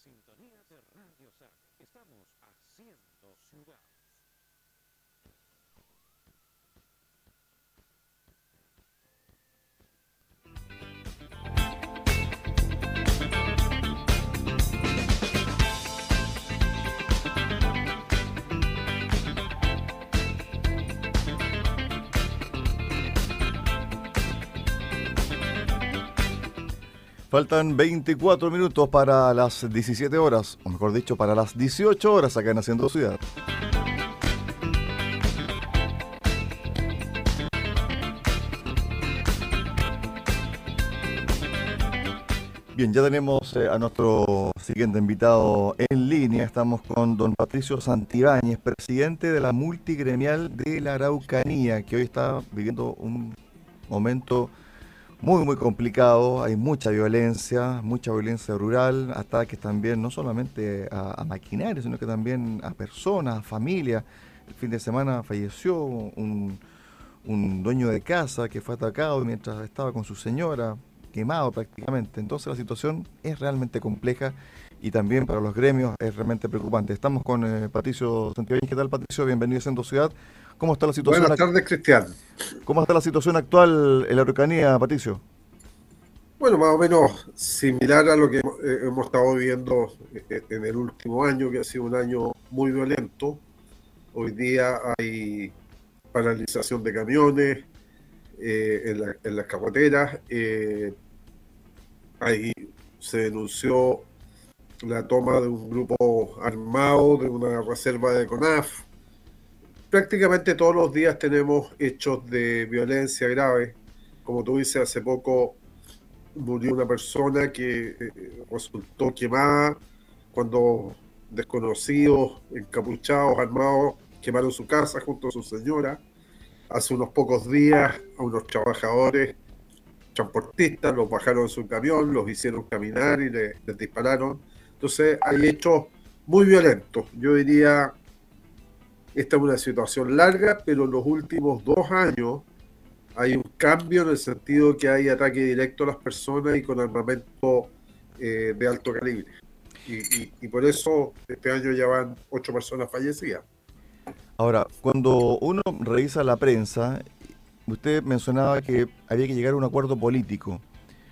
sintonía de Radio Sac. Estamos haciendo ciudad. Faltan 24 minutos para las 17 horas, o mejor dicho, para las 18 horas acá en Haciendo Ciudad. Bien, ya tenemos eh, a nuestro siguiente invitado en línea. Estamos con don Patricio Santibáñez, presidente de la multigremial de la Araucanía, que hoy está viviendo un momento muy, muy complicado. Hay mucha violencia, mucha violencia rural, ataques también, no solamente a, a maquinaria, sino que también a personas, a familias. El fin de semana falleció un, un dueño de casa que fue atacado mientras estaba con su señora, quemado prácticamente. Entonces la situación es realmente compleja y también para los gremios es realmente preocupante. Estamos con eh, Patricio Santibáñez. ¿Qué tal, Patricio? Bienvenido a Centro Ciudad. ¿Cómo está la situación? Buenas tardes, Cristian. ¿Cómo está la situación actual en la Araucanía, Patricio? Bueno, más o menos similar a lo que eh, hemos estado viviendo eh, en el último año, que ha sido un año muy violento. Hoy día hay paralización de camiones eh, en, la- en las carreteras. eh, ahí se denunció la toma de un grupo armado de una reserva de CONAF. Prácticamente todos los días tenemos hechos de violencia grave. Como tú dices, hace poco murió una persona que eh, resultó quemada cuando desconocidos, encapuchados, armados, quemaron su casa junto a su señora. Hace unos pocos días a unos trabajadores transportistas los bajaron de su camión, los hicieron caminar y le- les dispararon. Entonces hay hechos muy violentos. Yo diría, esta es una situación larga, pero en los últimos dos años hay un cambio en el sentido que hay ataque directo a las personas y con armamento eh, de alto calibre. Y, y- por eso este año ya van ocho personas fallecidas. Ahora, cuando uno revisa la prensa, usted mencionaba que había que llegar a un acuerdo político.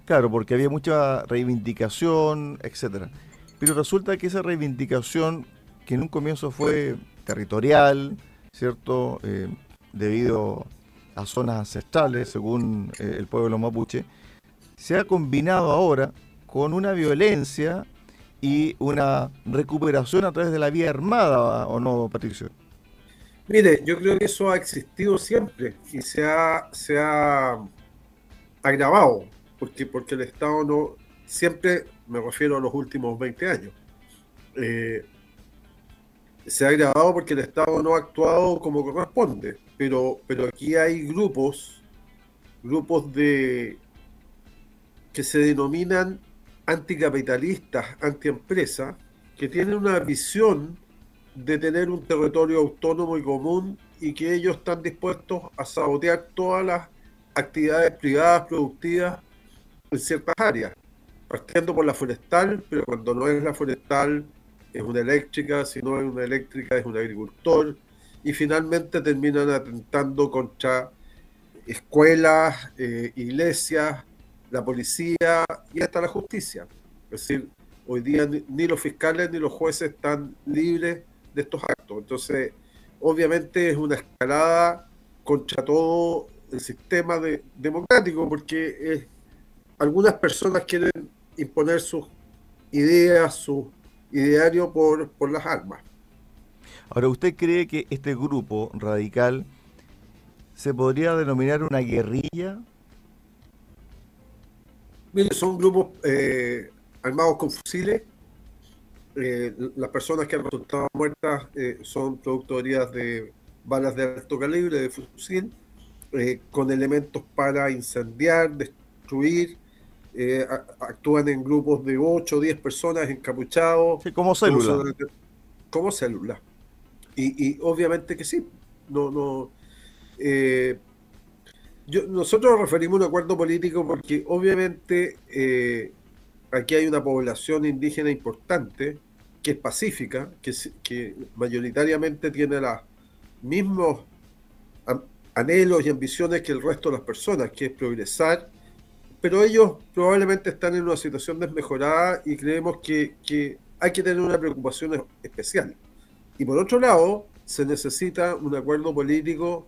Claro, porque había mucha reivindicación, etcétera. Pero resulta que esa reivindicación, que en un comienzo fue territorial, ¿cierto? Eh, debido a zonas ancestrales, según eh, el pueblo mapuche, se ha combinado ahora con una violencia y una recuperación a través de la vía armada, ¿o no, Patricio? Mire, yo creo que eso ha existido siempre y se ha, se ha agravado, porque, porque el Estado no, siempre, me refiero a los últimos 20 años, eh, se ha agravado porque el Estado no ha actuado como corresponde, pero, pero aquí hay grupos, grupos de que se denominan anticapitalistas, antiempresas, que tienen una visión de tener un territorio autónomo y común y que ellos están dispuestos a sabotear todas las actividades privadas productivas en ciertas áreas, partiendo por la forestal, pero cuando no es la forestal es una eléctrica, si no es una eléctrica es un agricultor, y finalmente terminan atentando contra escuelas, eh, iglesias, la policía y hasta la justicia. Es decir, hoy día ni, los fiscales ni los jueces están libres de estos actos. Entonces, obviamente es una escalada contra todo el sistema de- democrático, porque es- algunas personas quieren imponer sus ideas, su ideario por, por las armas. Ahora, ¿usted cree que este grupo radical se podría denominar una guerrilla? Mire, son grupos eh, armados con fusiles. Eh, las personas que han resultado muertas eh, son producto de balas de alto calibre, de fusil, con elementos para incendiar, destruir. Eh, actúan en grupos de 8 o 10 personas encapuchados. Sí, como célula. Como, célula. Y, y obviamente que sí. No, no. eh, yo- nosotros nos referimos a un acuerdo político porque obviamente eh, aquí hay una población indígena importante que es pacífica, que, que mayoritariamente tiene los mismos anhelos y ambiciones que el resto de las personas, que es progresar, pero ellos probablemente están en una situación desmejorada y creemos que, que hay que tener una preocupación especial. Y por otro lado, se necesita un acuerdo político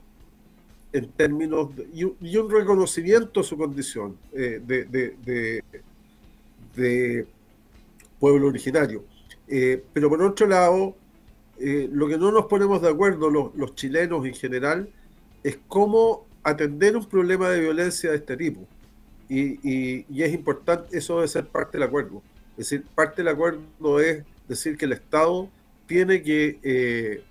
en términos y, un, reconocimiento de su condición eh, de, de, pueblo originario. Eh, pero por otro lado, eh, lo que no nos ponemos de acuerdo los, los, chilenos en general es cómo atender un problema de violencia de este tipo. Y, y, es importante, eso debe ser parte del acuerdo. Es decir, parte del acuerdo es decir que el Estado tiene que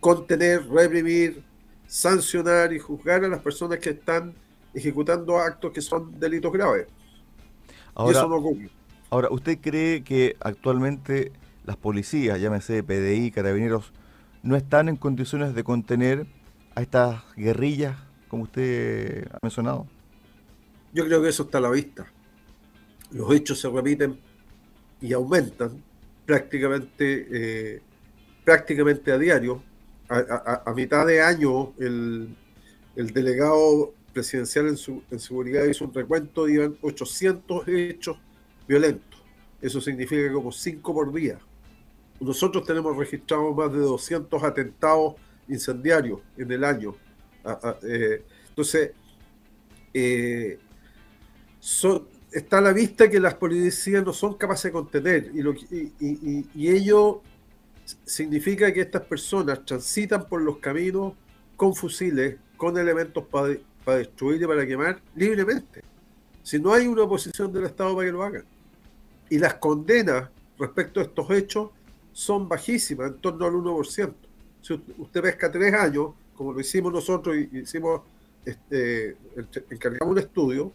contener, reprimir, sancionar y juzgar a las personas que están ejecutando actos que son delitos graves. Ahora, eso no ocurre. Ahora, ¿usted cree que actualmente las policías, llámese PDI, carabineros, no están en condiciones de contener a estas guerrillas, como usted ha mencionado? Yo creo que eso está a la vista. Los hechos se repiten y aumentan prácticamente, eh, prácticamente a diario a, mitad de año el, delegado presidencial en, su, en seguridad hizo un recuento y iban 800 hechos violentos. Eso significa como 5 por día. Nosotros tenemos registrado más de 200 atentados incendiarios en el año. Eh, entonces, eh, está a la vista que las policías no son capaces de contener y, lo, y, y, ello significa que estas personas transitan por los caminos con fusiles, con elementos para destruir y para quemar libremente. Si no hay una oposición del Estado para que lo hagan. Y las condenas respecto a estos hechos son bajísimas, en torno al 1%. Si usted pesca tres años, como lo hicimos nosotros y hicimos, este, encargamos un estudio,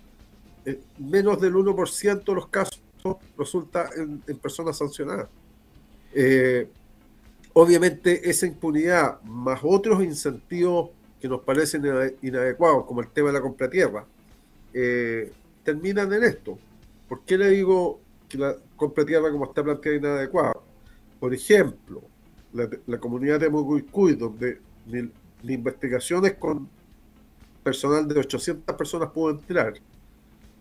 eh, menos del 1% de los casos resulta en, personas sancionadas. Eh, Obviamente esa impunidad más otros incentivos que nos parecen inadecuados, como el tema de la compra tierra, eh, terminan en esto. ¿Por qué le digo que la compra tierra como está planteada es inadecuada? Por ejemplo, la, comunidad de Muguicuy, donde ni, investigaciones con personal de 800 personas pudo entrar,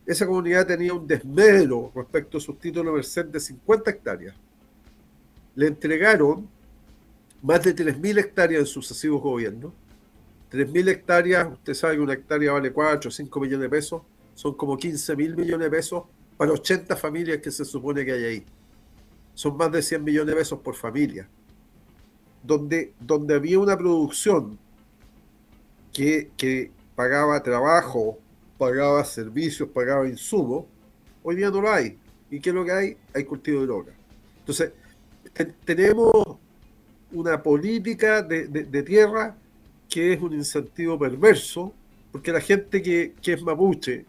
esa comunidad tenía un desmedro respecto a sus títulos merced de 50 hectáreas. Le entregaron más de 3.000 hectáreas en sucesivos gobiernos. 3.000 hectáreas, usted sabe que una hectárea vale 4 o 5 millones de pesos, son como 15 mil millones de pesos para 80 familias que se supone que hay ahí. Son más de 100 millones de pesos por familia. Donde, había una producción que pagaba trabajo, pagaba servicios, pagaba insumos, hoy día no lo hay. ¿Y qué es lo que hay? Hay cultivo de droga. Entonces, tenemos una política de, tierra que es un incentivo perverso, porque la gente que, es mapuche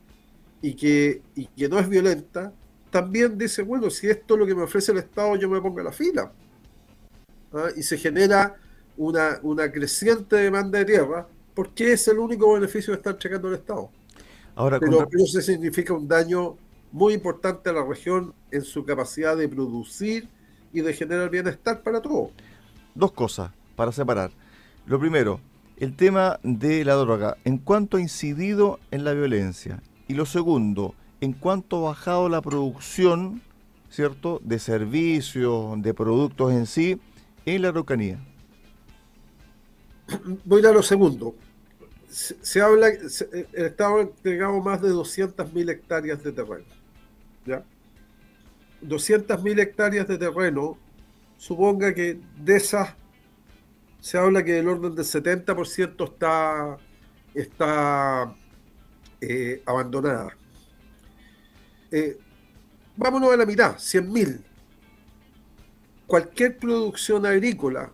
y que, que no es violenta, también dice, bueno, si esto es lo que me ofrece el Estado, yo me pongo a la fila. ¿Ah? Y se genera una, una creciente demanda de tierra, porque es el único beneficio de estar checando el Estado. Ahora, pero, pero eso significa un daño muy importante a la región en su capacidad de producir y de generar bienestar para todos dos cosas para separar. Lo primero, el tema de la droga, en cuanto ha incidido en la violencia. Y lo segundo, en cuanto ha bajado la producción, ¿cierto?, de servicios, de productos en sí, en la Araucanía. Voy a lo segundo. Se, habla, el Estado ha entregado más de 200.000 hectáreas de terreno. ¿ya? 200.000 hectáreas de terreno suponga que de esas se habla que el orden del 70% está, está eh, abandonada. Eh, vámonos a la mitad, 100.000. Cualquier producción agrícola,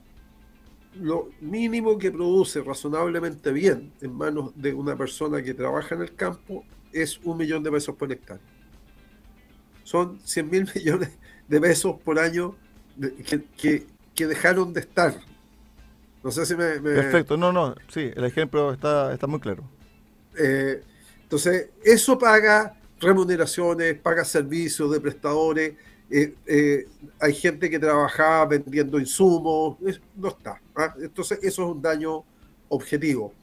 lo mínimo que produce razonablemente bien en manos de una persona que trabaja en el campo es un millón de pesos por hectárea. Son 100 mil millones de pesos por año que, que, dejaron de estar. No sé si me, Perfecto, no, no, sí, el ejemplo está, está muy claro. Eh, entonces, eso paga remuneraciones, paga servicios de prestadores, eh, eh, hay gente que trabaja vendiendo insumos, no está. ¿ah? Entonces, eso es un daño objetivo.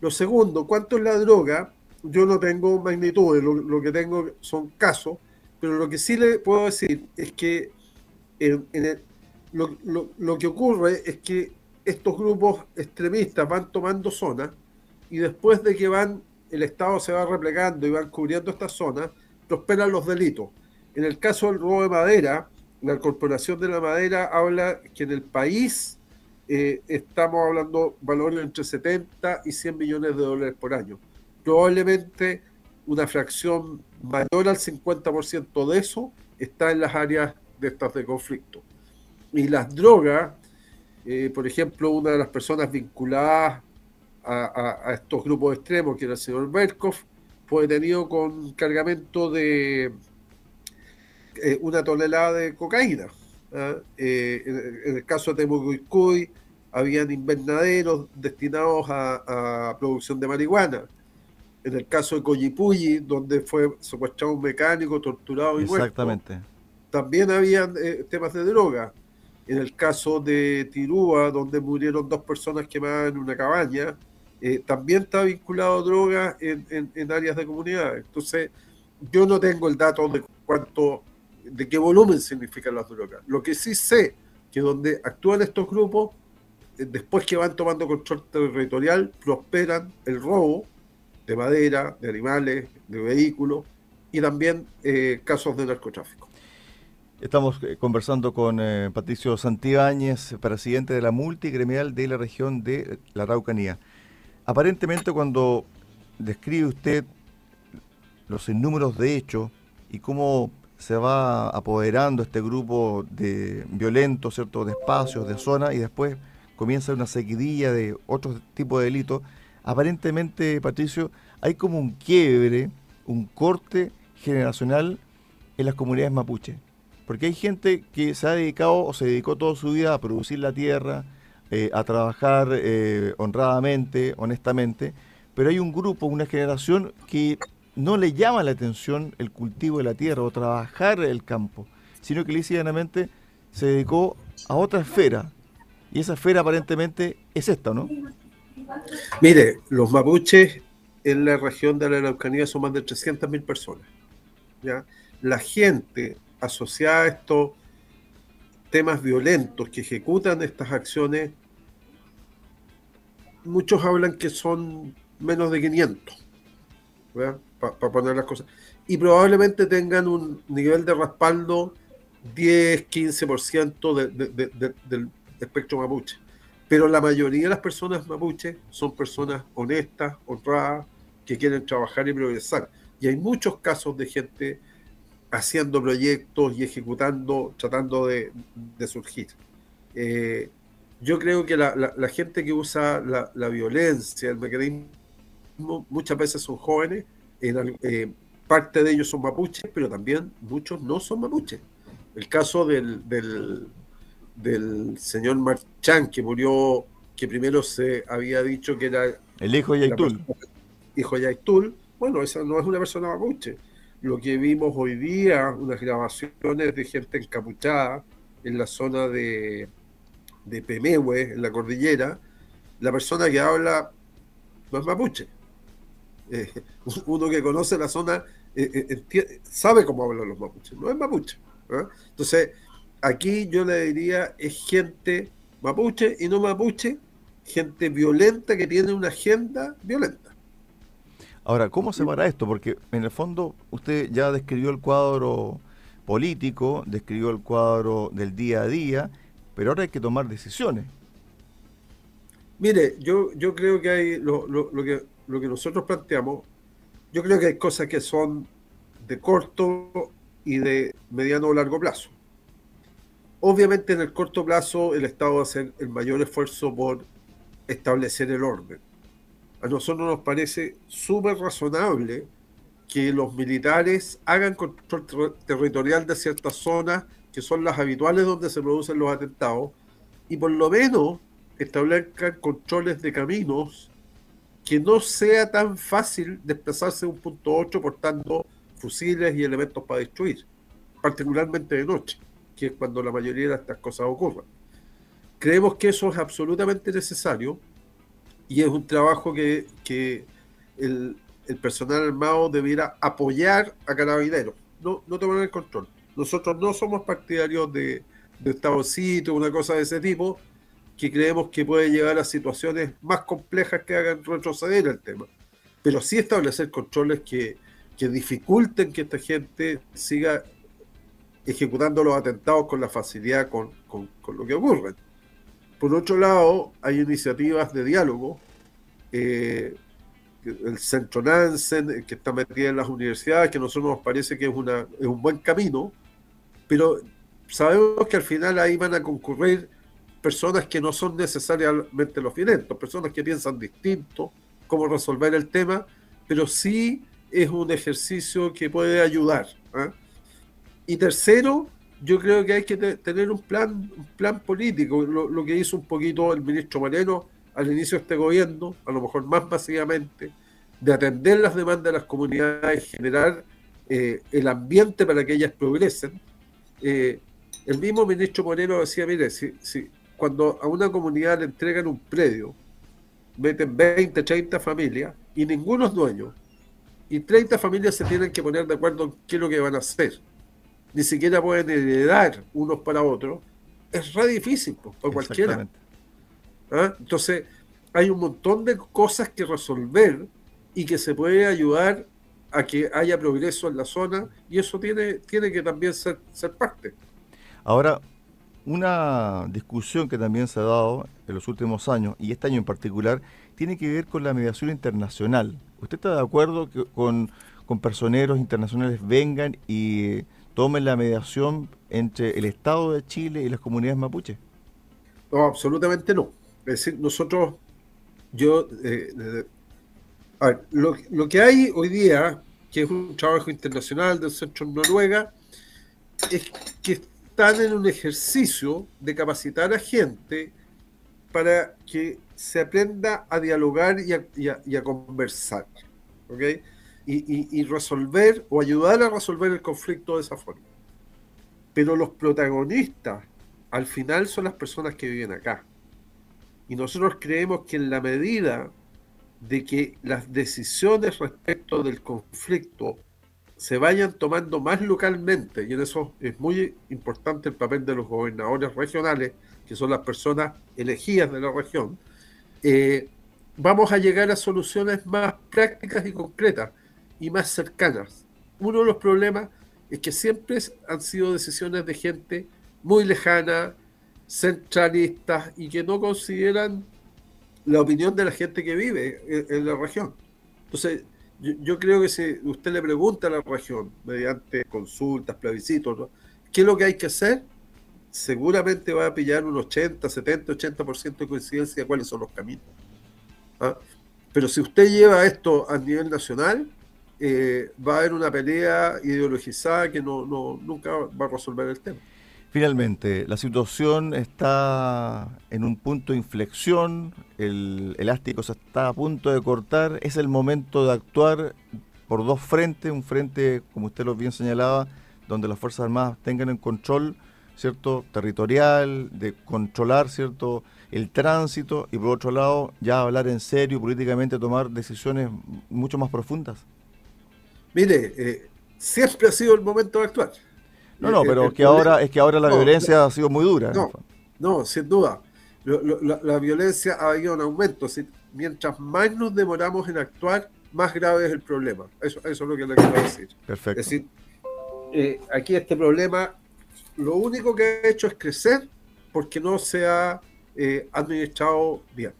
Lo segundo, ¿cuánto es la droga? Yo no tengo magnitudes, lo, que tengo son casos, pero lo que sí le puedo decir es que lo, que ocurre es que estos grupos extremistas van tomando zonas y después de que van, el Estado se va replegando y van cubriendo estas zonas, prosperan los delitos. En el caso del robo de madera, la Corporación de la Madera habla que en el país eh, estamos hablando valores entre 70 y 100 millones de dólares por año. Probablemente una fracción mayor al 50% de eso está en las áreas de estas de conflicto. Y las drogas, eh, por ejemplo, una de las personas vinculadas a, estos grupos extremos, que era el señor Berkov, fue detenido con cargamento de eh, una tonelada de cocaína. ¿ah? en, el caso de Temucuicuy, habían invernaderos destinados a, producción de marihuana. En el caso de Coyipulli, donde fue secuestrado un mecánico, torturado y Exactamente. también habían eh, temas de droga. En el caso de Tirúa, donde murieron dos personas quemadas en una cabaña, eh, también está vinculado a droga en, en, áreas de comunidad. Entonces, yo no tengo el dato de cuánto, de qué volumen significan las drogas. Lo que sí sé que donde actúan estos grupos después que van tomando control territorial, prosperan el robo de madera, de animales, de vehículos y también eh, casos de narcotráfico. Estamos eh, conversando con eh, Patricio Santibáñez, presidente de la multigremial de la región de la Araucanía. Aparentemente cuando describe usted los innúmeros de hechos y cómo se va apoderando este grupo de violentos, ¿cierto?, de espacios, de zonas y después comienza una seguidilla de otros tipos de delitos, aparentemente, Patricio, hay como un quiebre, un corte generacional en las comunidades mapuche. Porque hay gente que se ha dedicado o se dedicó toda su vida a producir la tierra, eh, a trabajar eh, honradamente, honestamente, pero hay un grupo, una generación que no le llama la atención el cultivo de la tierra o trabajar el campo, sino que lisianamente se dedicó a otra esfera, y esa esfera aparentemente es esta, ¿no? Mire, los mapuches en la región de la Araucanía son más de 300.000 personas. ¿ya? La gente asociada a estos temas violentos que ejecutan estas acciones, muchos hablan que son menos de 500, para poner las cosas. Y probablemente tengan un nivel de respaldo 10, 15% de, del espectro mapuche. Pero la mayoría de las personas mapuche son personas honestas, honradas, que quieren trabajar y progresar. Y hay muchos casos de gente haciendo proyectos y ejecutando, tratando de, surgir. Eh, yo creo que la, gente que usa la, violencia, el mecanismo, muchas veces son jóvenes, eh, parte de ellos son mapuches, pero también muchos no son mapuches. El caso del, del señor Marchán, que murió, que primero se había dicho que era... El hijo de Yaitul. Hijo de Yaitul. Bueno, esa no es una persona mapuche. Lo que vimos hoy día, unas grabaciones de gente encapuchada en la zona de, de Pemehue, en la cordillera, la persona que habla no es mapuche. Eh, uno que conoce la zona eh, eh, sabe cómo hablan los mapuches, no es mapuche. ¿ah? Entonces, aquí yo le diría es gente mapuche y no mapuche, gente violenta que tiene una agenda violenta. Ahora, ¿cómo se para esto? Porque en el fondo usted ya describió el cuadro político, describió el cuadro del día a día, pero ahora hay que tomar decisiones. Mire, yo, yo creo que hay lo, lo, lo, que, lo que nosotros planteamos, yo creo que hay cosas que son de corto y de mediano o largo plazo. Obviamente en el corto plazo el Estado va a hacer el mayor esfuerzo por establecer el orden. A nosotros nos parece súper razonable que los militares hagan control territorial de ciertas zonas que son las habituales donde se producen los atentados y por lo menos establezcan controles de caminos que no sea tan fácil desplazarse de un punto a otro portando fusiles y elementos para destruir, particularmente de noche, que es cuando la mayoría de estas cosas ocurren. Creemos que eso es absolutamente necesario y es un trabajo que, que el, el, personal armado debiera apoyar a carabineros, no, no tomar el control. Nosotros no somos partidarios de, de Estado-sitio, una cosa de ese tipo, que creemos que puede llevar a situaciones más complejas que hagan retroceder el tema. Pero sí establecer controles que, que dificulten que esta gente siga ejecutando los atentados con la facilidad con, con, lo que ocurre. Por otro lado, hay iniciativas de diálogo. Eh, el Centro Nansen, que está metido en las universidades, que a nosotros nos parece que es, una, es un buen camino, pero sabemos que al final ahí van a concurrir personas que no son necesariamente los violentos, personas que piensan distinto cómo resolver el tema, pero sí es un ejercicio que puede ayudar. ¿eh? Y tercero, yo creo que hay que tener un plan, un plan político, lo, lo, que hizo un poquito el ministro Moreno al inicio de este gobierno, a lo mejor más masivamente, de atender las demandas de las comunidades, generar eh, el ambiente para que ellas progresen. Eh, el mismo ministro Moreno decía, mire, si, si, cuando a una comunidad le entregan un predio, meten 20, 30 familias y ninguno es dueño, y 30 familias se tienen que poner de acuerdo en qué es lo que van a hacer ni siquiera pueden heredar unos para otros, es re difícil pues, para cualquiera. ¿Ah? Entonces, hay un montón de cosas que resolver y que se puede ayudar a que haya progreso en la zona y eso tiene, tiene que también ser, ser parte. Ahora, una discusión que también se ha dado en los últimos años, y este año en particular, tiene que ver con la mediación internacional. ¿Usted está de acuerdo que con, con personeros internacionales vengan y tomen la mediación entre el Estado de Chile y las comunidades mapuches? No, absolutamente no. Es decir, nosotros, yo, eh, a ver, lo, lo, que hay hoy día, que es un trabajo internacional del Centro Noruega, es que están en un ejercicio de capacitar a gente para que se aprenda a dialogar y a, conversar. ¿ok?, y, resolver o ayudar a resolver el conflicto de esa forma. Pero los protagonistas al final son las personas que viven acá. Y nosotros creemos que en la medida de que las decisiones respecto del conflicto se vayan tomando más localmente, y en eso es muy importante el papel de los gobernadores regionales, que son las personas elegidas de la región, eh, vamos a llegar a soluciones más prácticas y concretas y más cercanas. Uno de los problemas es que siempre han sido decisiones de gente muy lejana, centralistas y que no consideran la opinión de la gente que vive en, la región. Entonces, yo, creo que si usted le pregunta a la región, mediante consultas, plebiscitos. ¿qué es lo que hay que hacer? Seguramente va a pillar un 80, 70, 80% de coincidencia de cuáles son los caminos. ¿Ah? Pero si usted lleva esto a nivel nacional, eh, va a haber una pelea ideologizada que no, nunca va a resolver el tema. Finalmente, la situación está en un punto de inflexión, el elástico se está a punto de cortar, es el momento de actuar por dos frentes, un frente, como usted lo bien señalaba, donde las Fuerzas Armadas tengan el control cierto territorial, de controlar cierto el tránsito y por otro lado ya hablar en serio políticamente, tomar decisiones mucho más profundas. Mire, eh, siempre ha sido el momento de actuar. No, no, pero el, que ahora es que ahora la no, violencia ha sido muy dura. No, no sin duda. Lo, lo, la, la, violencia ha ido en aumento. Si, mientras más nos demoramos en actuar, más grave es el problema. Eso, eso es lo que le quiero decir. Perfecto. Es decir, eh, aquí este problema, lo único que ha hecho es crecer porque no se ha eh, administrado bien.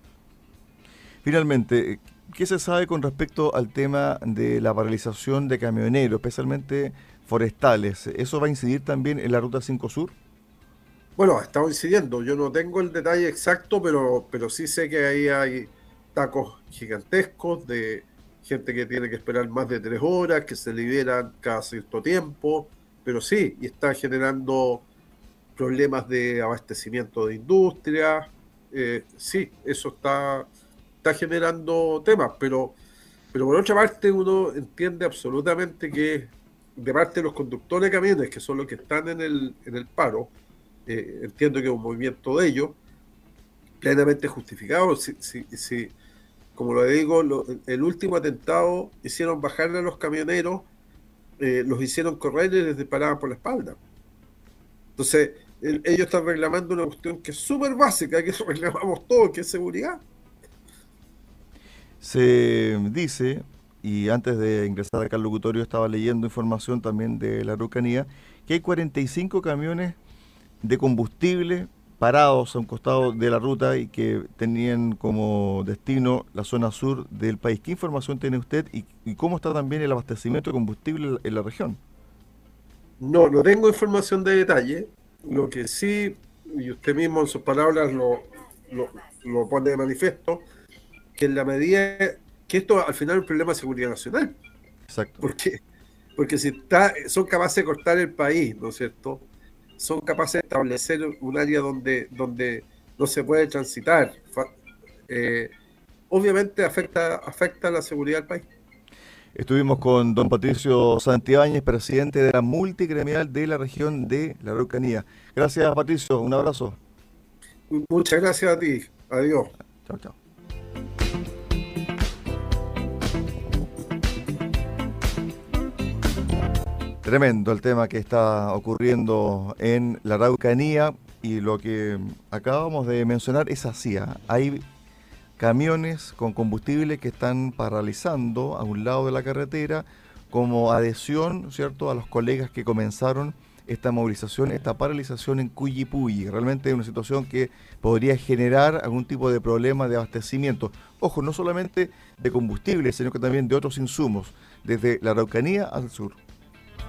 Finalmente, ¿Qué se sabe con respecto al tema de la paralización de camioneros, especialmente forestales? ¿Eso va a incidir también en la Ruta 5 Sur? Bueno, ha estado incidiendo. Yo no tengo el detalle exacto, pero, pero sí sé que ahí hay tacos gigantescos de gente que tiene que esperar más de tres horas, que se liberan cada cierto tiempo, pero sí, y está generando problemas de abastecimiento de industria. Eh, sí, eso está está generando temas, pero, pero por otra parte uno entiende absolutamente que de parte de los conductores de camiones, que son los que están en el, en el paro, eh, entiendo que es un movimiento de ellos, plenamente justificado. Si, si, si como lo digo, lo, el último atentado hicieron bajarle a los camioneros, eh, los hicieron correr y les disparaban por la espalda. Entonces, el, ellos están reclamando una cuestión que es súper básica, que reclamamos todos, que es seguridad. Se dice, y antes de ingresar acá al locutorio estaba leyendo información también de la Araucanía, que hay 45 camiones de combustible parados a un costado de la ruta y que tenían como destino la zona sur del país. ¿Qué información tiene usted y, y cómo está también el abastecimiento de combustible en la región? No, no tengo información de detalle. Lo que sí, y usted mismo en sus palabras lo, lo, lo pone de manifiesto, que en la medida que esto al final es un problema de seguridad nacional. Exacto. Porque, porque si está, son capaces de cortar el país, ¿no es cierto? Son capaces de establecer un área donde, donde no se puede transitar. Eh, obviamente afecta, afecta la seguridad del país. Estuvimos con don Patricio Santibáñez, presidente de la multigremial de la región de la Araucanía. Gracias, Patricio. Un abrazo. Muchas gracias a ti. Adiós. Chao, chao. Tremendo el tema que está ocurriendo en la Araucanía y lo que acabamos de mencionar es así. ¿ah? Hay camiones con combustible que están paralizando a un lado de la carretera como adhesión, ¿cierto?, a los colegas que comenzaron esta movilización, esta paralización en Cuyipulli. Realmente es una situación que podría generar algún tipo de problema de abastecimiento. Ojo, no solamente de combustible, sino que también de otros insumos, desde la Araucanía al sur.